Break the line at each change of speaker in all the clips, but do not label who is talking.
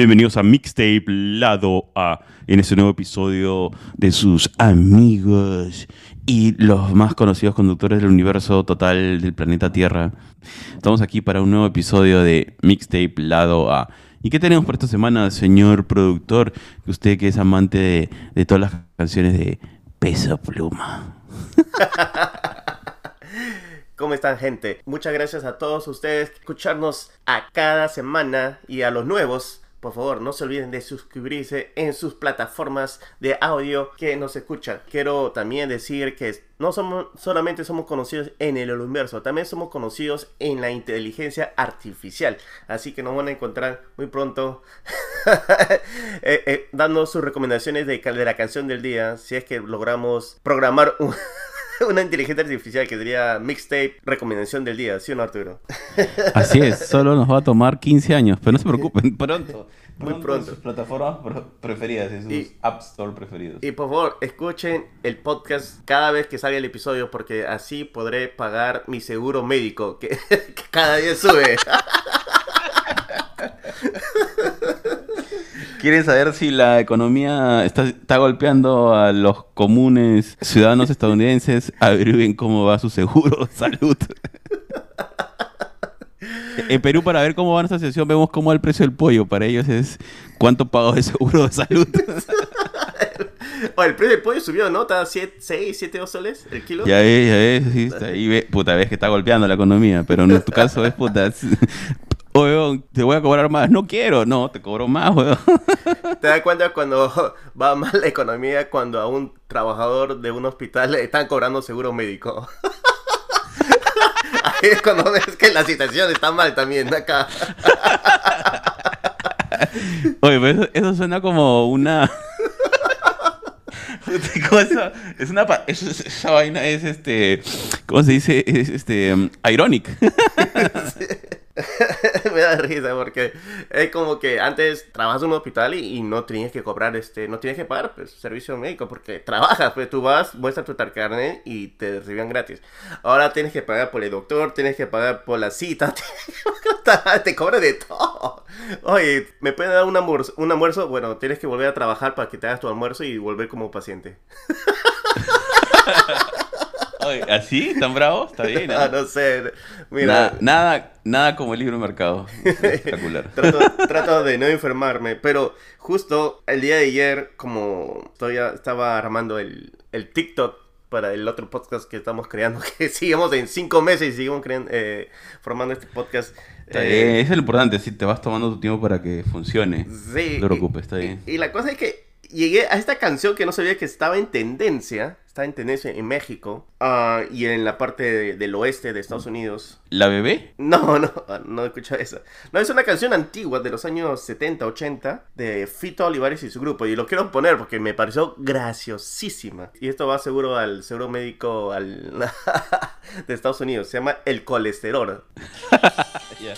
Bienvenidos a Mixtape Lado A, en este nuevo episodio de sus amigos y los más conocidos conductores del universo total del planeta Tierra. Estamos aquí para un nuevo episodio de Mixtape Lado A. ¿Y qué tenemos por esta semana, señor productor? Usted que es amante de, de todas las canciones de Peso Pluma.
¿Cómo están gente? Muchas gracias a todos ustedes por escucharnos a cada semana y a los nuevos. Por favor, no se olviden de suscribirse en sus plataformas de audio que nos escuchan. Quiero también decir que no somos, solamente somos conocidos en el universo, también somos conocidos en la inteligencia artificial. Así que nos van a encontrar muy pronto eh, eh, dando sus recomendaciones de, de la canción del día. Si es que logramos programar un... una inteligencia artificial que sería mixtape recomendación del día, ¿sí o no, Arturo?
Así es, solo nos va a tomar 15 años, pero no se preocupen, pronto.
Muy pronto.
sus plataformas preferidas, en sus App Store preferidos.
Y por favor, escuchen el podcast cada vez que salga el episodio, porque así podré pagar mi seguro médico, que, que cada día sube.
¿Quieren saber si la economía está, está, golpeando a los comunes ciudadanos estadounidenses? Averigüen cómo va su seguro de salud. en Perú, para ver cómo va nuestra sesión, vemos cómo va el precio del pollo. Para ellos es cuánto pago de seguro de salud.
o el precio del pollo subió, ¿no? Está 6, 7, 2 soles el kilo.
Ya ves, ya ves. Sí, está ahí, ve, puta, ves que está golpeando la economía. Pero en tu caso es puta. Oye, te voy a cobrar más. No quiero, no, te cobro más, weón.
¿Te das cuenta cuando va mal la economía cuando a un trabajador de un hospital le están cobrando seguro médico? Ahí es cuando ves que la situación está mal también acá.
Oye, eso, eso suena como una... Cosa, es una es, esa vaina es este ¿cómo se dice? es este um, ironic
sí. me da risa porque es como que antes trabajas en un hospital y, y, no tenías que cobrar, este, no tienes que pagar pues, servicio médico porque trabajas, pues tú vas, muestras tu carnet y te recibían gratis. Ahora tienes que pagar por el doctor, tienes que pagar por la cita, te cobran de todo. Oye, ¿me pueden dar un almuerzo? un almuerzo? Bueno, tienes que volver a trabajar para que te hagas tu almuerzo y volver como paciente.
¿Así? ¿Tan bravo? Está bien. ¿eh?
Ah, no sé. Mira.
Nada, nada, nada como el libre mercado. Espectacular.
trato, trato, de no enfermarme, pero justo el día de ayer, como todavía estaba armando el, el TikTok para el otro podcast que estamos creando, que sigamos en cinco meses y seguimos creando, eh, formando este podcast.
Eh, es lo importante, si te vas tomando tu tiempo para que funcione.
Sí.
No te preocupes, está bien.
Y, y la cosa es que llegué a esta canción que no sabía que estaba en tendencia. Está en tendencia en México uh, y en la parte de, del oeste de Estados Unidos.
¿La bebé?
No, no, no he escuchado eso. No, es una canción antigua de los años 70, 80 de Fito Olivares y su grupo. Y lo quiero poner porque me pareció graciosísima. Y esto va seguro al seguro médico al de Estados Unidos. Se llama El Colesterol.
yeah.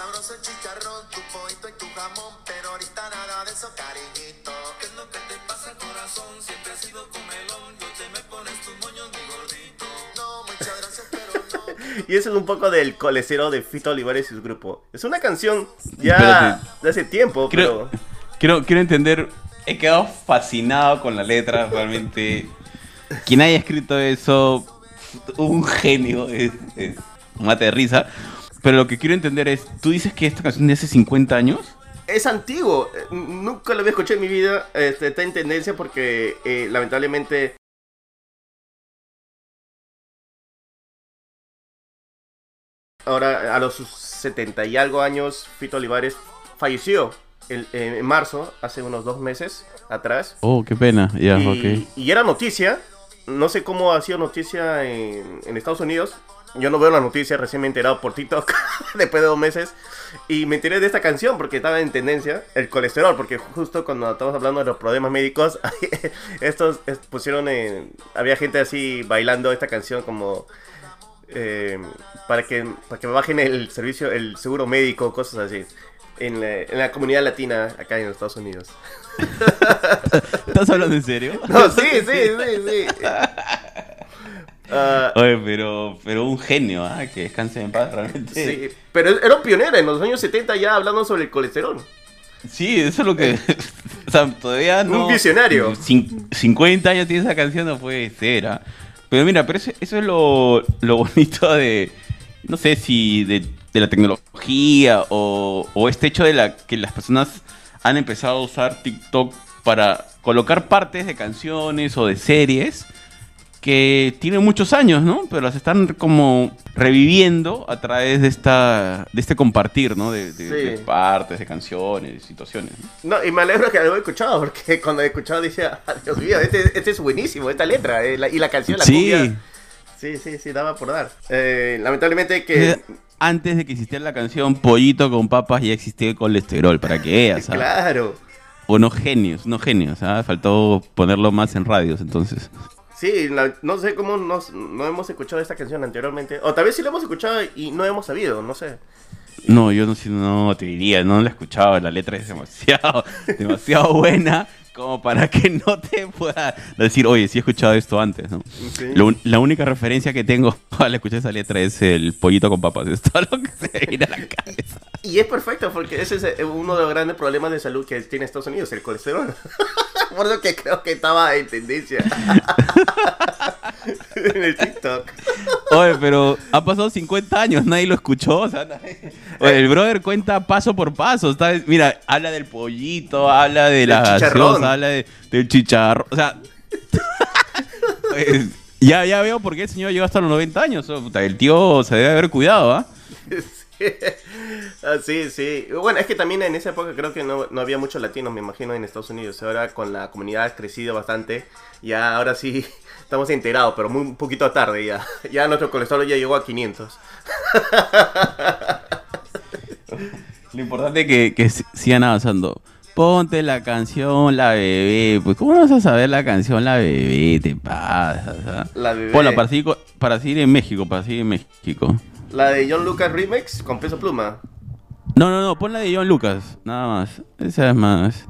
Sabroso chicharrón, tu pollito y tu jamón, pero ahorita nada de eso, cariñito. ¿Qué es lo que te pasa, corazón? Siempre has sido comelón, yo te me pones tus moños, mi gordito. No, muchas gracias, pero no.
y eso es un poco del colecero de Fito Olivares y su grupo. Es una canción ya Espérate. de hace tiempo,
quiero,
pero...
Quiero, quiero entender, he quedado fascinado con la letra, realmente. Quien haya escrito eso, un genio, es, es mate de risa. Pero lo que quiero entender es, ¿tú dices que esta canción de hace 50 años?
Es antiguo, nunca lo había escuchado en mi vida, este, está en tendencia porque eh, lamentablemente... Ahora, a los 70 y algo años, Fito Olivares falleció en, en marzo, hace unos dos meses atrás.
Oh, qué pena, ya, ok.
Y era noticia, no sé cómo ha sido noticia en, Estados Unidos, yo no veo la noticia, recién me he enterado por TikTok después de dos meses. Y me enteré de esta canción porque estaba en tendencia, el colesterol, porque justo cuando estamos hablando de los problemas médicos, estos pusieron en... Había gente así bailando esta canción como... Eh, para que para que bajen el servicio, el seguro médico, cosas así. en la comunidad latina acá en Estados Unidos.
¿Estás hablando en serio?
No, sí, sí, sí, sí. Ah,
Oye, pero, pero un genio, ¿ah? Que descanse en paz, realmente.
sí, pero era un pionero en los años 70 ya hablando sobre el colesterol.
Sí, eso es lo que. o sea, todavía no.
Un visionario.
Cin- 50 años tiene esa canción, no puede ser. ¿ah? Pero mira, pero eso, eso es lo, lo bonito de. No sé si de, de la tecnología o, o este hecho de la que las personas han empezado a usar TikTok para colocar partes de canciones o de series que tienen muchos años, ¿no? Pero las están como reviviendo a través de esta de este compartir, ¿no? De, de-
Sí.
de partes, de canciones, de situaciones. ¿no?
No, y me alegro que lo he escuchado, porque cuando he escuchado decía, "Ah, Dios mío, este, este es buenísimo, esta letra, eh, la- y la canción, la
Sí.
cumbia. Sí, sí, sí, daba por dar. Eh, lamentablemente que...
Antes de que existiera la canción Pollito con papas ya existía el colesterol, para que veas, ¿ah?
Claro.
Unos genios, unos genios, ¿ah? Faltó ponerlo más en radios, entonces.
Sí, la- no sé cómo nos- no hemos escuchado esta canción anteriormente. O tal vez sí la hemos escuchado y no hemos sabido, no sé.
No, yo no, no te diría, no la he escuchado, la letra es demasiado, demasiado buena como para que no te pueda decir, oye, sí he escuchado esto antes, ¿no?
Sí.
Lo un- la única referencia que tengo al escuchar esa letra es el pollito con papas, es todo lo que se viene a la cabeza.
Y es perfecto porque ese es eh, uno de los grandes problemas de salud que tiene Estados Unidos, el colesterol. Por eso que creo que estaba en tendencia. en el TikTok.
Oye, pero ha pasado 50 años, nadie lo escuchó. O sea, nadie- Oye, el brother cuenta paso por paso. Mira, habla del pollito, habla de la
chicharrón.
Habla de- del chicharro. O sea, pues, ya, ya veo por qué el señor llegó hasta los 90 años. Oh, puta, el tío se debe haber cuidado, ¿ah?
Sí. Ah, sí, sí. Bueno, es que también en esa época creo que no, no había muchos latinos, me imagino, en Estados Unidos. Ahora con la comunidad ha crecido bastante. Ya ahora sí estamos enterados, pero muy un poquito tarde ya. Ya nuestro colesterol ya llegó a 500.
Lo importante es que, que sigan avanzando. Ponte la canción La Bebé. Pues, ¿cómo no vas a saber la canción La Bebé? Te pasas, ¿ah?
La bebé.
Ponla para seguir, para seguir en México, para seguir en México.
La de John Lucas Remix con peso pluma.
No, no, no, pon la de John Lucas, nada más. Esa es más.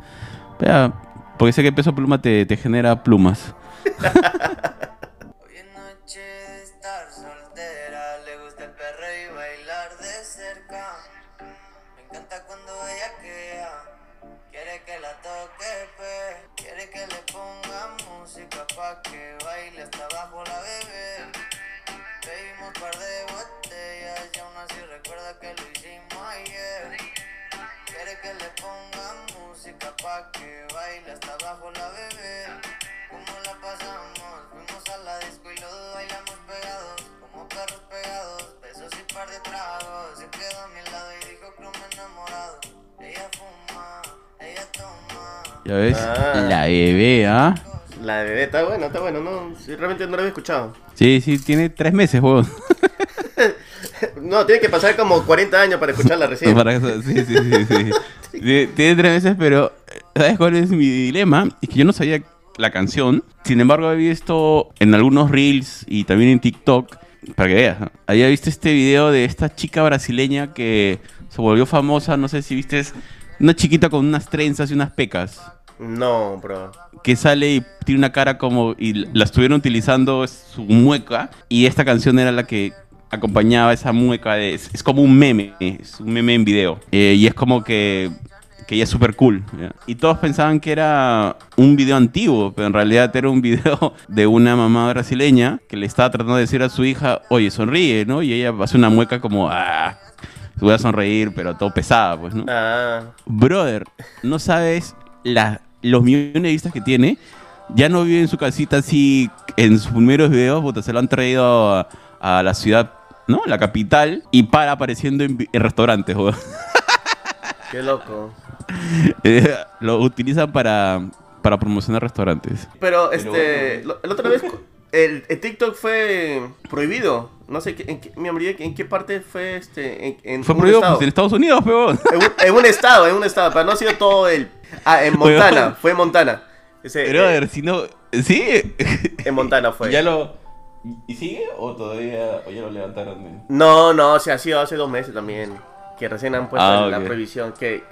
Porque sé que peso pluma te, te genera plumas.
recuerda que lo hicimos ayer. Quiere que le ponga música pa' que baile hasta abajo la bebé. ¿Cómo la pasamos? Fuimos a la disco y los dos bailamos pegados, como perros pegados, besos y par de tragos. Se quedó a mi lado y dijo que me enamorado. Ella fuma, ella toma.
Ya ves,
Ah.
la bebé, ¿ah?
La bebé está bueno, está bueno. No, sí, realmente no lo había escuchado.
Sí, sí, tiene tres meses, weón.
No, tiene que pasar como 40 años para escucharla recién.
Sí, sí, sí, sí. Tiene tres meses, pero ¿sabes cuál es mi dilema? Es que yo no sabía la canción. Sin embargo, había visto en algunos reels y también en TikTok, para que veas, ¿no? había visto este video de esta chica brasileña que se volvió famosa, no sé si viste, es una chiquita con unas trenzas y unas pecas.
No, bro.
que sale y tiene una cara como y la estuvieron utilizando su mueca y esta canción era la que acompañaba esa mueca de- es, es como un meme es un meme en video Eh, y es como que que ella es súper cool ¿ya? y todos pensaban que era un video antiguo pero en realidad era un video de una mamá brasileña que le estaba tratando de decir a su hija oye sonríe no y ella hace una mueca como ah voy a sonreír pero todo pesada pues no
Ah,
Brother, no sabes la- los millones de vistas que tiene. Ya no vive en su casita así en sus primeros videos, puta, se lo han traído a, a la ciudad, ¿no? La capital y para apareciendo en, restaurantes, weón.
qué loco.
Eh, lo utilizan para, para promocionar restaurantes.
Pero, este,
bueno.
lo- la otra vez, el, el TikTok fue prohibido. No sé, qué- en qué, me olvidé en qué parte fue, este, en, en
Fue prohibido
estado.
pues, en Estados Unidos, weón.
En un, en un estado, en un estado, pero no ha sido todo el... Ah, en Montana,
Weón.
fue en Montana. Ese, eh,
Brother, si no... ¿Sí?
en Montana fue.
¿Ya lo... ¿Y sigue o todavía o ya lo levantaron?
No, no, se ha sido hace dos meses también. que recién han puesto
Ah,
la prohibición, que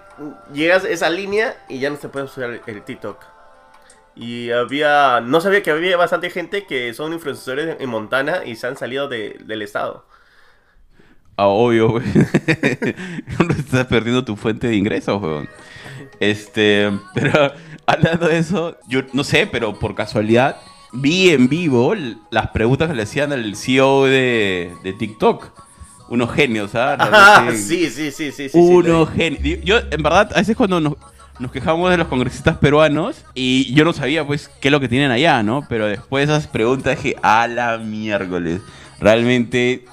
llegas a esa línea y ya no se puede usar el, TikTok. Y había, no sabía que había bastante gente que son influencers en Montana y se han salido de- del estado.
Ah, obvio, güey. No estás perdiendo tu fuente de ingresos, weón. Este, pero hablando de eso, yo no sé, pero por casualidad vi en vivo las preguntas que le hacían al CEO de, de TikTok. Unos genios, ¿ah?
Ah, sí, sí, sí, sí,
unos genios. Yo, en verdad, a veces cuando nos, nos quejamos de los congresistas peruanos, y yo no sabía, pues, qué es lo que tienen allá, ¿no? Pero después de esas preguntas dije, a la miércoles. Realmente.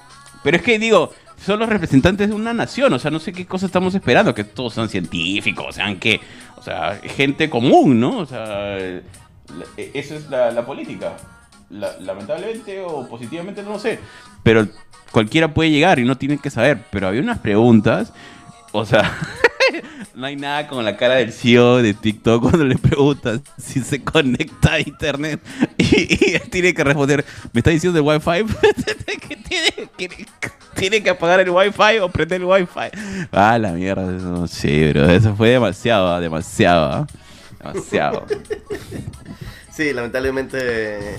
Pero es que digo, son los representantes de una nación, o sea, no sé qué cosa estamos esperando, que todos sean científicos, sean que. O sea, gente común, ¿no? O sea, eso es la, política. La- lamentablemente o positivamente, no lo sé. Pero cualquiera puede llegar y no tiene que saber. Pero había unas preguntas, o sea, no hay nada como la cara del CEO de TikTok cuando le preguntas si se conecta a internet y, tiene que responder, ¿me está diciendo el wifi? que tiene, que apagar el wifi o prender el wifi. Ah, la mierda, no sé, bro. Eso fue demasiado, demasiado, ah. Demasiado.
Sí, lamentablemente.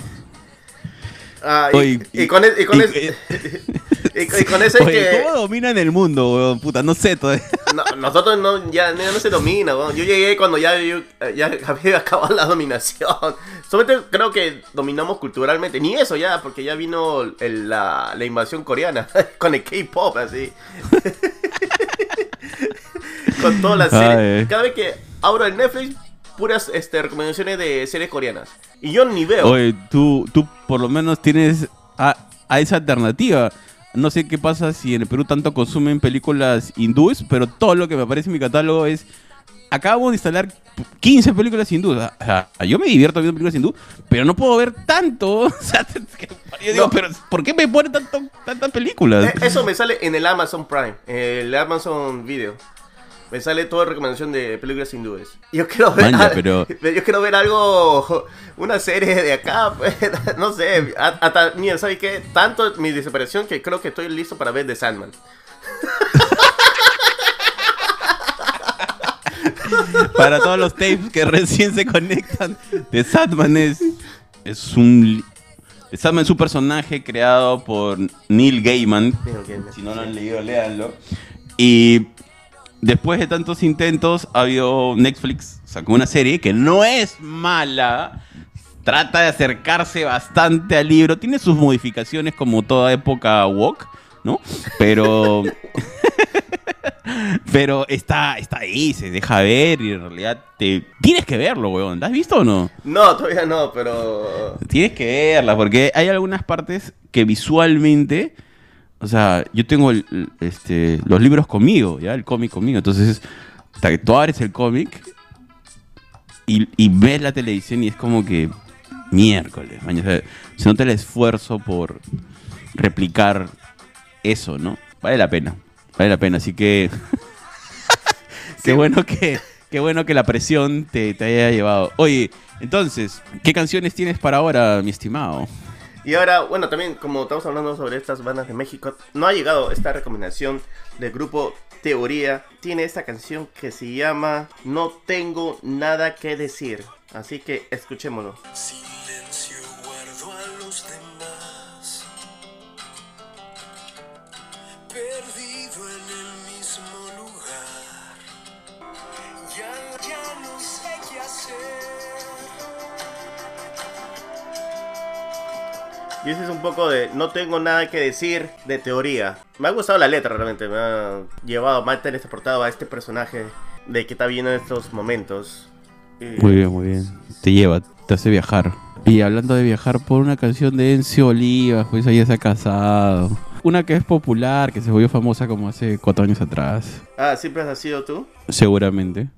Ah, y,
Oye,
y con, e- y con,
y-
eso es
Oye,
que
¿cómo dominan el mundo, weón? Puta, no sé todavía.
no, nosotros no, ya, ya no se domina. weón. Yo llegué cuando ya, yo- ya había acabado la dominación. Solamente creo que dominamos culturalmente. Ni eso ya, porque ya vino el- la, la invasión coreana con el K-pop, así. con todas las series.
Ay.
Cada vez que abro el Netflix, puras este, recomendaciones de series coreanas. Y yo ni veo.
Oye, tú, tú por lo menos tienes a, a esa alternativa. No sé qué pasa si en el Perú tanto consumen películas hindúes, pero todo lo que me aparece en mi catálogo es... Acabo de instalar 15 películas hindúes. O sea, yo me divierto viendo películas hindú, pero no puedo ver tanto. O sea, yo digo,
No.
pero ¿por qué me ponen tanto, tantas películas?
Eh, Eso me sale en el Amazon Prime, el Amazon Video. Me sale toda recomendación de películas hindúes. Yo quiero ver,
Maña, pero-
yo quiero ver algo, una serie de acá, pues, no sé, hasta, mira, ¿sabes qué? Tanto mi desesperación que creo que estoy listo para ver The Sandman.
Para todos los tapes que recién se conectan, The Sandman es, es un... The Sandman es un personaje creado por Neil Gaiman.
Neil Gaiman,
Si no lo han leído, léanlo. Y después de tantos intentos, ha habido Netflix sacó una serie que no es mala. Trata de acercarse bastante al libro. Tiene sus modificaciones como toda época woke, ¿no? Pero... Pero está, está ahí, se deja ver y en realidad te... Tienes que verlo, weón. ¿La has visto o no?
No, todavía no, pero...
Tienes que verla, porque hay algunas partes que visualmente, o sea, yo tengo el- este, los libros conmigo, ya, el cómic conmigo, entonces, hasta que tú abres el cómic y, y ves la televisión y es como que miércoles, maña, o sea, se nota el esfuerzo por replicar eso, ¿no? Vale la pena, vale la pena, así que qué bueno que qué bueno que la presión te, te haya llevado. Oye, entonces, ¿qué canciones tienes para ahora, mi estimado?
Y ahora, bueno, también como estamos hablando sobre estas bandas de México, no ha llegado esta recomendación del grupo Teoría. Tiene esta canción que se llama No tengo nada que decir. Así que escuchémoslo.
Silencio
Y ese es un poco de No tengo nada que decir de teoría. Me ha gustado la letra realmente. Me ha llevado, me ha transportado a este personaje de que está viendo en estos momentos. Y-
Muy bien, muy bien. Te lleva, te hace viajar. Y hablando de viajar por una canción de Encio Olivas, pues ahí se ha casado. Una que es popular, que se volvió famosa como hace cuatro años atrás.
Ah, ¿siempre has sido tú?
Seguramente.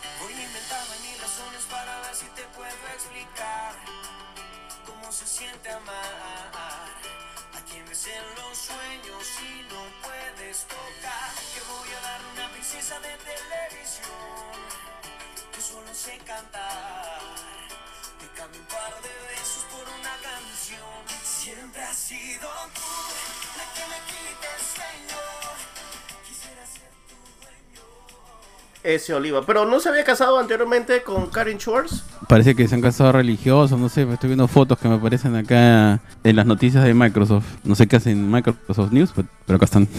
Ese Oliva. Pero no se había casado anteriormente con Karen Schwartz.
Parece que se han casado religiosos, no sé, estoy viendo fotos que me aparecen acá en las noticias de Microsoft. No sé qué hacen Microsoft News, pero, acá están.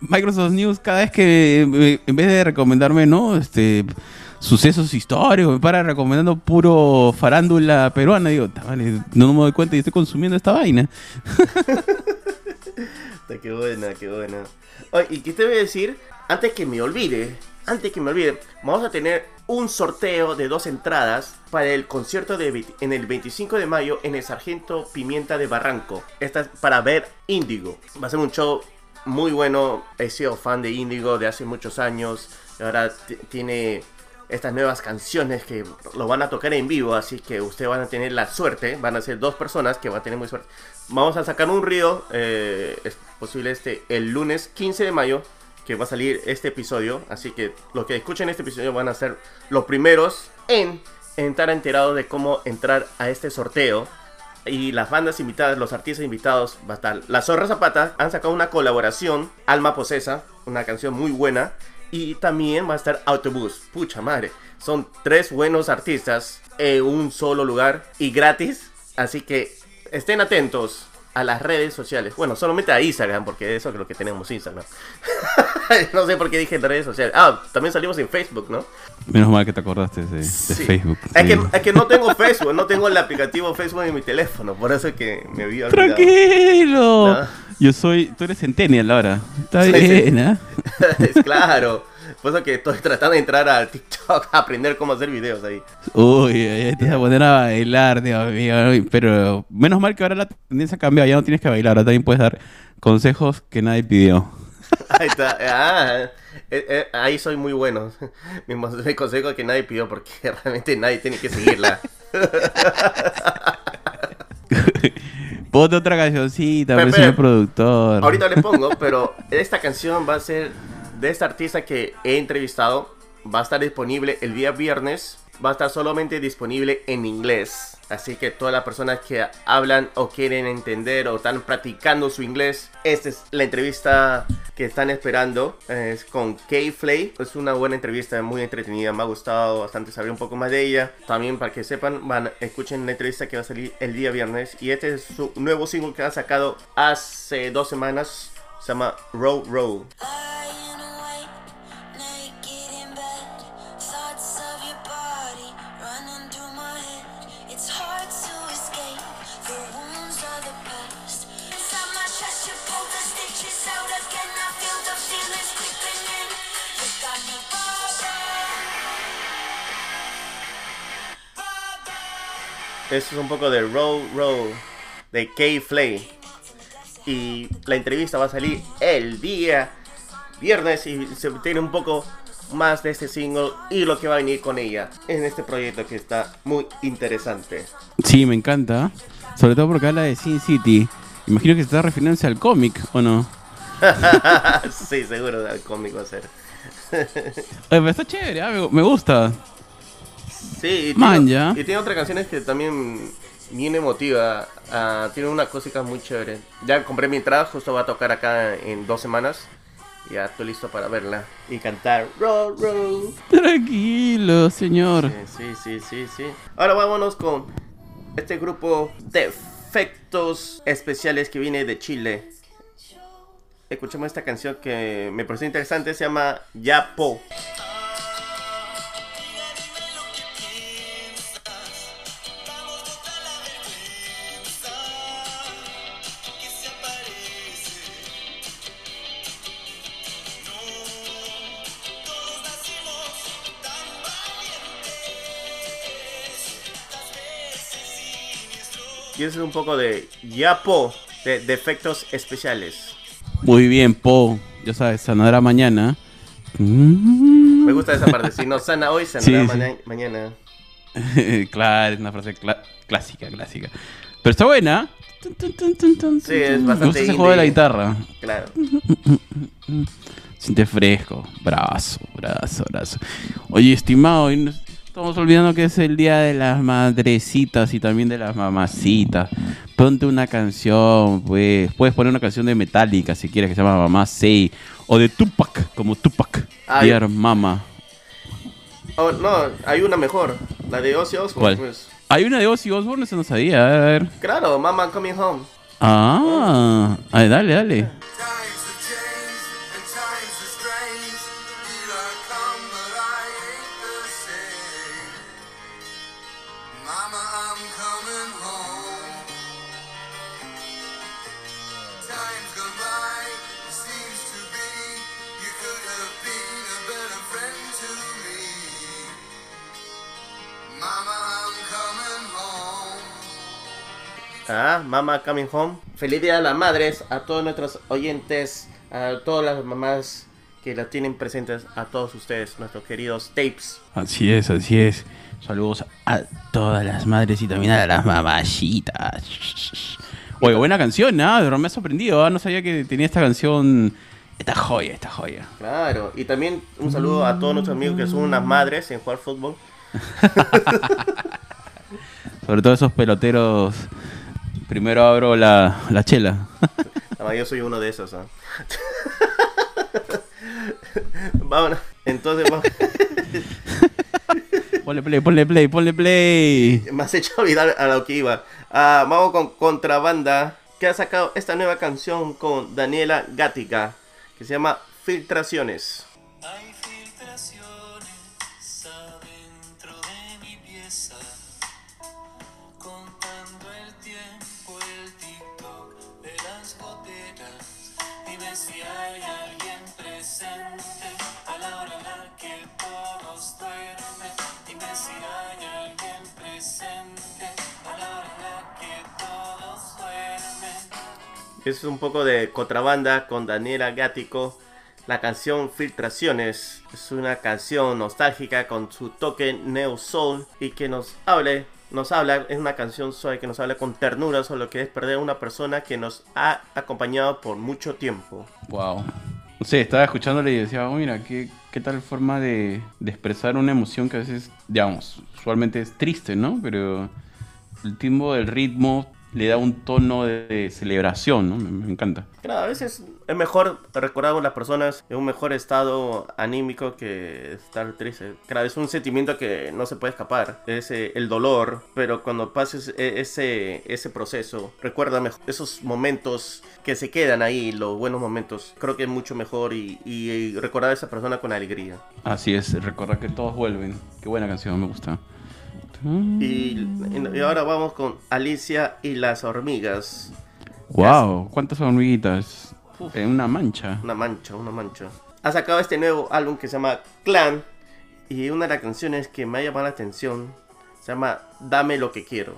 Microsoft News cada vez que eh, en vez de recomendarme, ¿no? Este sucesos históricos, me para recomendando puro farándula peruana, digo, "Ta, vale, no me doy cuenta y estoy consumiendo esta vaina.
Qué buena, qué buena. Oye, y qué te voy a decir, antes que me olvide, antes que me olvide, vamos a tener un sorteo de dos entradas para el concierto de, en el 25 de mayo en el Sargento Pimienta de Barranco. Esta es para ver Índigo. Va a ser un show muy bueno. He sido fan de Índigo de hace muchos años. Ahora tiene estas nuevas canciones que lo van a tocar en vivo, así que ustedes van a tener la suerte, van a ser dos personas que van a tener muy suerte. Vamos a sacar un río, eh, posible este, el lunes 15 de mayo, que va a salir este episodio, así que los que escuchen este episodio van a ser los primeros en, estar enterados de cómo entrar a este sorteo. Y las bandas invitadas, los artistas invitados, va a estar La Zorra Zapata, han sacado una colaboración, Alma Posesa, una canción muy buena. Y también va a estar Autobús, pucha madre. Son tres buenos artistas en un solo lugar y gratis. Así que estén atentos a las redes sociales. Bueno, solamente a Instagram, porque eso es lo que tenemos Instagram. no sé por qué dije redes sociales. Ah, también salimos en Facebook, ¿no?
Menos mal que te acordaste de, de
Sí.
Facebook.
Es, que, es que no tengo Facebook, no tengo el aplicativo Facebook en mi teléfono, por eso es que me había olvidado.
Tranquilo.
No.
Yo soy, tú eres Centennial ahora. Está bien,
es claro. Por eso que estoy tratando de entrar al TikTok a aprender cómo hacer videos ahí.
Uy, ahí te vas a poner a bailar, Dios mío. Pero menos mal que ahora la tendencia ha cambiado. Ya no tienes que bailar, ahora también puedes dar consejos que nadie pidió.
Ahí está. Ah, eh, eh, ahí soy muy bueno. Mi consejo que nadie pidió porque realmente nadie tiene que seguirla.
Ponte otra cancioncita,
Pero,
pues,
pero,
señor productor.
Ahorita le pongo, pero esta canción va a ser de esta artista que he entrevistado. Va a estar disponible el día viernes. Va a estar solamente disponible en inglés. Así que todas las personas que hablan o quieren entender o están practicando su inglés, esta es la entrevista que están esperando. Es con Kay Flay. Es una buena entrevista, muy entretenida. Me ha gustado bastante saber un poco más de ella. También para que sepan, van, escuchen la entrevista que va a salir el día viernes. Y este es su nuevo single que ha sacado hace dos semanas. Se llama Row Row. Es un poco de Row Row de Kay Flay. Y la entrevista va a salir el día viernes y se tiene un poco más de este single y lo que va a venir con ella en este proyecto que está muy interesante.
Sí, me encanta. Sobre todo porque habla de Sin City. Imagino que se está refiriéndose al cómic, ¿o no?
sí, seguro el cómic va a ser.
Pero está chévere, ah, me, gusta.
Sí, y
Man, ya.
y tiene otras canciones que también bien emotiva. ah, tiene una cosita muy chévere. Ya compré mi entrada, justo va a tocar acá en dos semanas. Ya estoy listo para verla y cantar. Row, row.
Tranquilo, señor.
Sí, sí, sí, sí, sí. Ahora vámonos con este grupo de efectos especiales que viene de Chile. Escuchemos esta canción que me pareció interesante, se llama Yapo. Un poco de Yapo, de, de efectos especiales.
Muy bien, Po. Ya sabes, sanará mañana.
Me gusta esa parte. Si no sana hoy, sanará
Sí, sí.
maña- mañana.
claro, es una frase clásica, clásica. Pero está buena.
Sí, es
Me
bastante
gusta ese juego de la guitarra.
Claro.
Siente fresco. Brazo, brazo, brazo. Oye, estimado, y nos- Estamos olvidando que es el día de las madrecitas y también de las mamacitas. Ponte una canción, pues. Puedes poner una canción de Metallica si quieres que se llama Mamá Say. O de Tupac, como Tupac.
Ay.
Dear Mama.
Oh, no, hay una mejor. La de Ozzy Osbourne.
¿Cuál?
pues.
Hay una de Ozzy Osbourne, eso no sabía. A ver.
Claro, Mama Coming Home.
Ah, ay, dale, dale.
Ah, Mama Coming Home. Feliz Día de las Madres a todos nuestros oyentes, a todas las mamás que la tienen presentes, a todos ustedes, nuestros queridos tapes.
Así es, así es. Saludos a todas las madres y también a las mamachitas. Oye, buena canción, ¿ah? De verdad me ha sorprendido, ¿ah? No sabía que tenía esta canción. Esta joya, esta joya.
Claro, y también un saludo a todos nuestros amigos que son unas madres en jugar fútbol.
Sobre todo esos peloteros. Primero abro la, la chela.
Yo soy uno de esos. ¿ah? Vámonos, entonces vamos.
Ponle play, ponle play, ponle play.
me has hecho olvidar a lo que iba. Ah, vamos con Contrabanda, que ha sacado esta nueva canción con Daniela Gatica, que se llama Filtraciones. Es un poco de Contrabanda con Daniela Gático. La canción Filtraciones es una canción nostálgica con su toque neo soul y que nos hable, nos habla, es una canción suave que nos habla con ternura sobre lo que es perder a una persona que nos ha acompañado por mucho tiempo.
Wow. Sé, estaba escuchándole y decía, oh, mira, qué, tal forma de, expresar una emoción que a veces, digamos, usualmente es triste, ¿no? Pero el timbre del ritmo le da un tono de, celebración, ¿no? Me, me encanta.
Claro, a veces es mejor recordar a las personas en un mejor estado anímico que estar triste. Claro, es un sentimiento que no se puede escapar. Es eh, el dolor, pero cuando pases e- ese, ese proceso, recuerda mejor esos momentos que se quedan ahí, los buenos momentos. Creo que es mucho mejor y, y recordar a esa persona con alegría.
Así es, recordar que todos vuelven. Qué buena canción, me gusta.
Y, y ahora vamos con Alicia y las hormigas.
Wow, ¿cuántas hormiguitas? En una mancha.
Una mancha, una mancha. Ha sacado este nuevo álbum que se llama Clan. Y una de las canciones que me ha llamado la atención se llama Dame lo que quiero.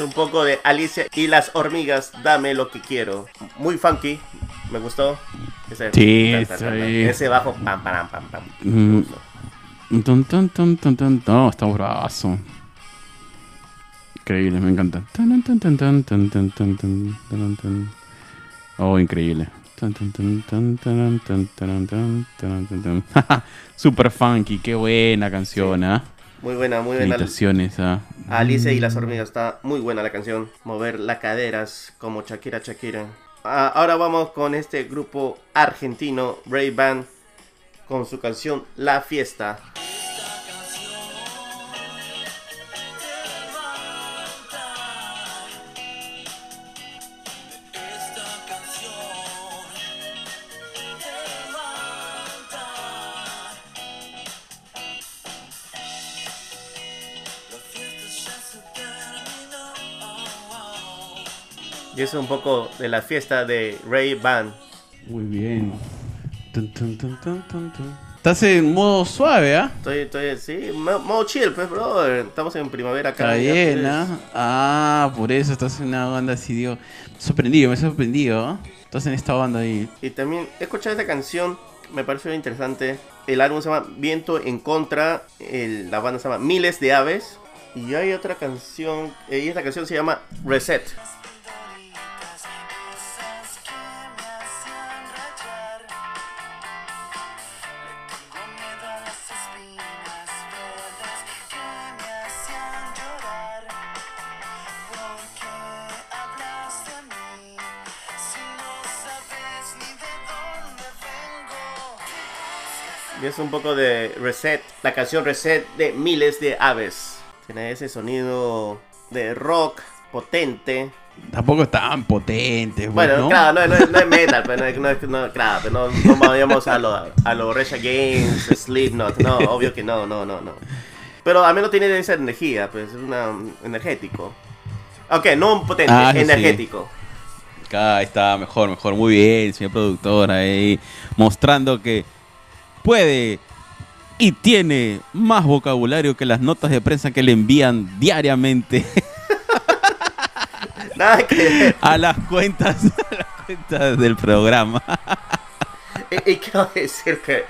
un poco de Alicia y las hormigas, dame lo que quiero. Muy funky, me gustó. Ese,
sí,
ese bajo, pam, pam, pam, pam.
Mm. Ton, ton, ton, no, está bravazo. Increíble, me encanta. Oh, increíble. Super funky, qué buena canción, ¿eh?
Muy buena, muy buena.
Felicitaciones, ¿ah?
Alicia y las hormigas, está muy buena la canción. Mover las caderas como Shakira Shakira. Ah, ahora vamos con este grupo argentino, Ray Band, con su canción La Fiesta. Y es un poco de la fiesta de Ray Band.
Muy bien. Tun. Estás en modo suave, ¿ah?
Estoy, estoy, sí, mo- modo chill, pues, bro. Estamos en primavera acá.
Está bien,
pues.
¿ah? Ah, por eso estás en una banda así, digo. Sorprendido, me he sorprendido, ¿ah? Estás en esta banda ahí.
Y también he escuchado esta canción, me pareció interesante. El álbum se llama Viento en Contra, el- la banda se llama Miles de Aves. Y hay otra canción, eh, y esta canción se llama Reset. Y es un poco de Reset, la canción Reset de Miles de Aves. Tiene ese sonido de rock potente.
Tampoco es tan potente, pues,
Bueno,
¿no?
claro, no, no es- no es metal, pero no, es- no, es- no, claro, pero no, no vayamos a lo, a lo Rage Against, Slipknot, no, obvio que no, no, no, no. Pero al menos tiene esa energía, pues es una energético. Ok, no potente,
Ah, eso sí.
energético.
Acá está, mejor, mejor. Muy bien, señor productor ahí. Mostrando que puede y tiene más vocabulario que las notas de prensa que le envían diariamente
Nada que
a las cuentas, a las cuentas del programa.
y, y quiero decir que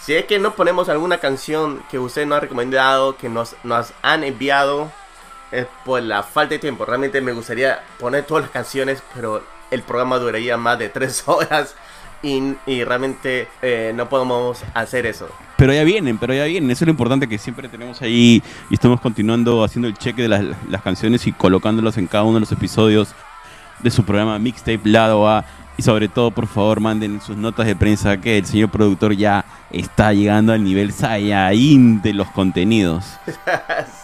si es que no ponemos alguna canción que usted nos ha recomendado, que nos, nos han enviado, es por la falta de tiempo. Realmente me gustaría poner todas las canciones, pero el programa duraría más de tres horas y, y realmente eh, no podemos hacer eso.
Pero ya vienen, pero ya vienen. Eso es lo importante que siempre tenemos ahí y estamos continuando haciendo el cheque de las, las canciones y colocándolas en cada uno de los episodios de su programa Mixtape Lado A. Y sobre todo, por favor, manden sus notas de prensa que el señor productor ya está llegando al nivel Saiyajin de los contenidos.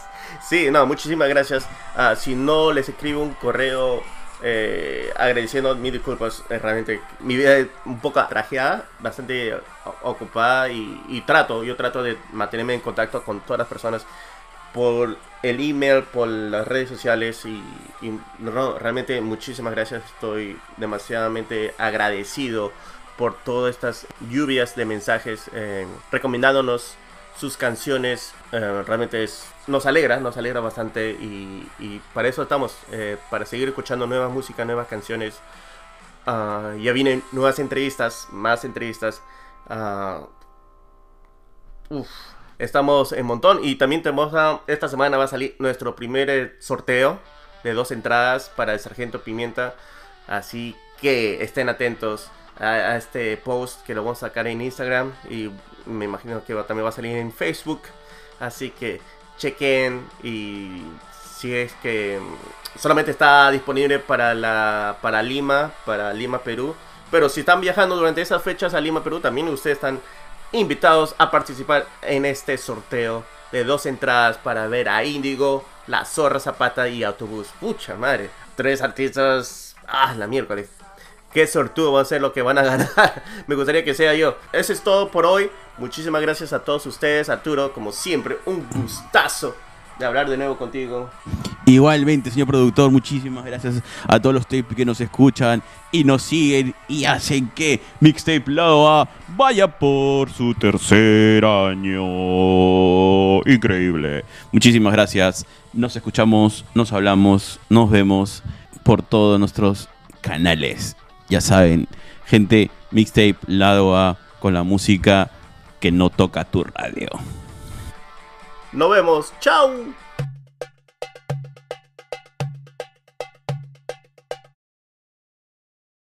Sí, no, muchísimas gracias. Ah, si no les escribo un correo eh, agradeciendo mis disculpas, eh, realmente mi vida es un poco trajeada, bastante ocupada y, trato, yo trato de mantenerme en contacto con todas las personas por el email, por las redes sociales y, y no, realmente muchísimas gracias. Estoy demasiadamente agradecido por todas estas lluvias de mensajes eh, recomendándonos sus canciones. eh, realmente es, nos alegra, nos alegra bastante y, para eso estamos, eh, para seguir escuchando nueva música, nuevas canciones. Ah, ya vienen nuevas entrevistas, más entrevistas. Ah, estamos en montón y también tenemos a- esta semana va a salir nuestro primer eh, sorteo de dos entradas para el Sargento Pimienta. Así que estén atentos a, a este post que lo vamos a sacar en Instagram y me imagino que también va a salir en Facebook. Así que chequen y si es que mm, solamente está disponible para la para Lima, para Lima, Perú. Pero si están viajando durante esas fechas a Lima, Perú, también ustedes están invitados a participar en este sorteo de dos entradas para ver a Índigo, La Zorra Zapata y Autobús. Pucha madre, tres artistas. Ah, la miércoles. Qué sortudo va a ser lo que van a ganar. Me gustaría que sea yo. Eso es todo por hoy. Muchísimas gracias a todos ustedes, Arturo. Como siempre, un gustazo de hablar de nuevo contigo.
Igualmente, señor productor, muchísimas gracias a todos los tapes que nos escuchan y nos siguen y hacen que Mixtape Lado A vaya por su tercer año. Increíble. Muchísimas gracias. Nos escuchamos, nos hablamos, nos vemos por todos nuestros canales. Ya saben, gente, Mixtape Lado A con la música que no toca tu radio.
Nos vemos. Chao.